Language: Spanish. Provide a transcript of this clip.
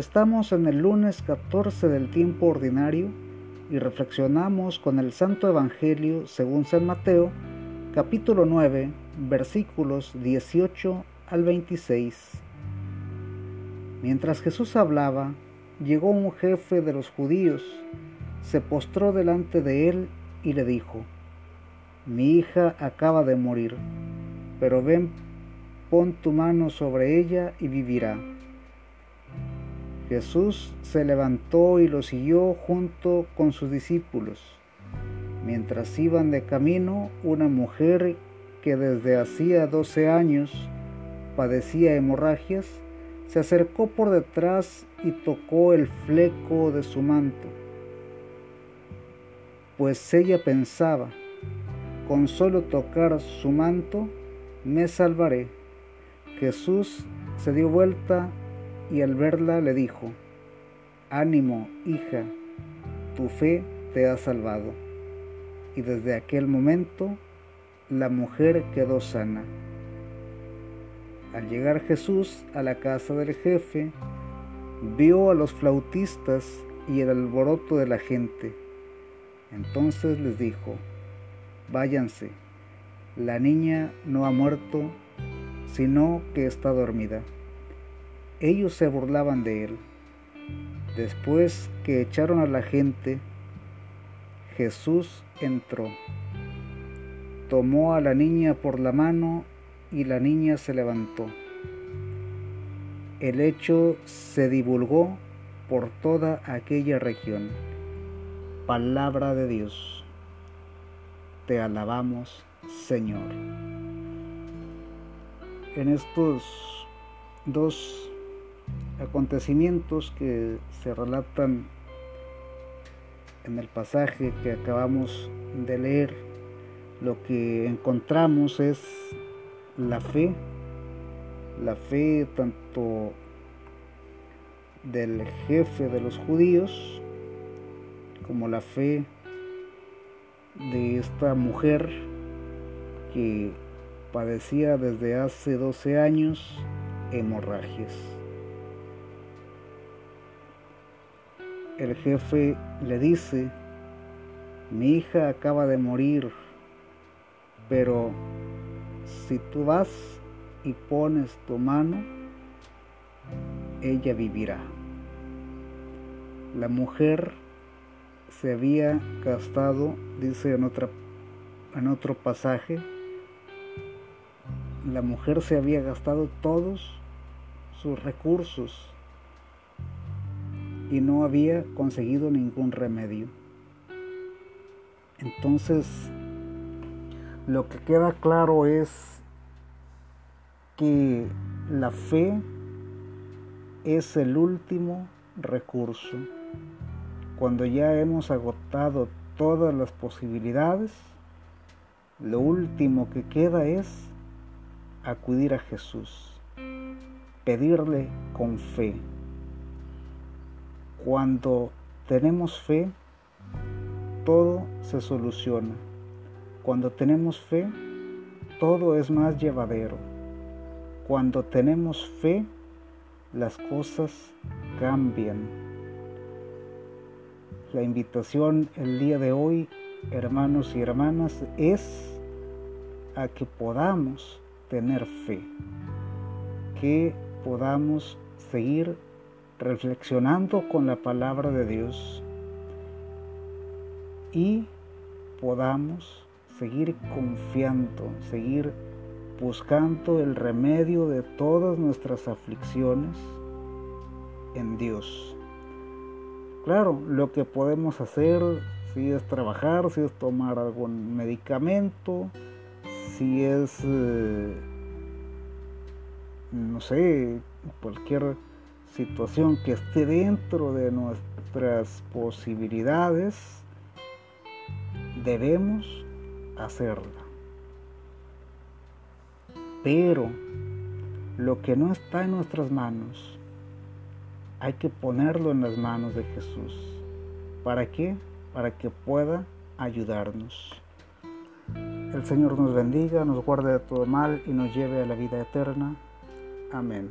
Estamos en el lunes 14 del tiempo ordinario y reflexionamos con el Santo Evangelio según San Mateo, capítulo 9, versículos 18 al 26. Mientras Jesús hablaba, llegó un jefe de los judíos, se postró delante de él y le dijo, Mi hija acaba de morir, pero ven, pon tu mano sobre ella y vivirá. Jesús se levantó y lo siguió junto con sus discípulos. Mientras iban de camino, una mujer que desde hacía doce años padecía hemorragias, se acercó por detrás y tocó el fleco de su manto, pues ella pensaba, con solo tocar su manto, me salvaré. Jesús se dio vuelta y al verla le dijo, Ánimo, hija, tu fe te ha salvado. Y desde aquel momento la mujer quedó sana. Al llegar Jesús a la casa del jefe, vio a los flautistas y el alboroto de la gente. Entonces les dijo, váyanse, la niña no ha muerto, sino que está dormida. Ellos se burlaban de él. Después que echaron a la gente, Jesús entró, tomó a la niña por la mano y la niña se levantó. El hecho se divulgó por toda aquella región. Palabra de Dios. Te alabamos, Señor. En estos dos acontecimientos que se relatan en el pasaje que acabamos de leer, lo que encontramos es la fe, la fe tanto del jefe de los judíos como la fe de esta mujer que padecía desde hace 12 años hemorragias. El jefe le dice, mi hija acaba de morir, pero si tú vas y pones tu mano, ella vivirá. La mujer se había gastado, dice en, en otro pasaje, la mujer se había gastado todos sus recursos y no había conseguido ningún remedio. Entonces, lo que queda claro es que la fe es el último recurso. Cuando ya hemos agotado todas las posibilidades, lo último que queda es acudir a Jesús, pedirle con fe. Cuando tenemos fe, todo se soluciona. Cuando tenemos fe, todo es más llevadero. Cuando tenemos fe, las cosas cambian. La invitación el día de hoy, hermanos y hermanas, es a que podamos tener fe, que podamos seguir reflexionando con la palabra de Dios y podamos seguir confiando, seguir buscando el remedio de todas nuestras aflicciones en Dios. Claro, lo que podemos hacer, si es trabajar, si es tomar algún medicamento, si es, eh, no sé, cualquier situación que esté dentro de nuestras posibilidades, debemos hacerla. Pero lo que no está en nuestras manos, hay que ponerlo en las manos de Jesús. ¿Para qué? Para que pueda ayudarnos. El Señor nos bendiga, nos guarde de todo mal y nos lleve a la vida eterna. Amén.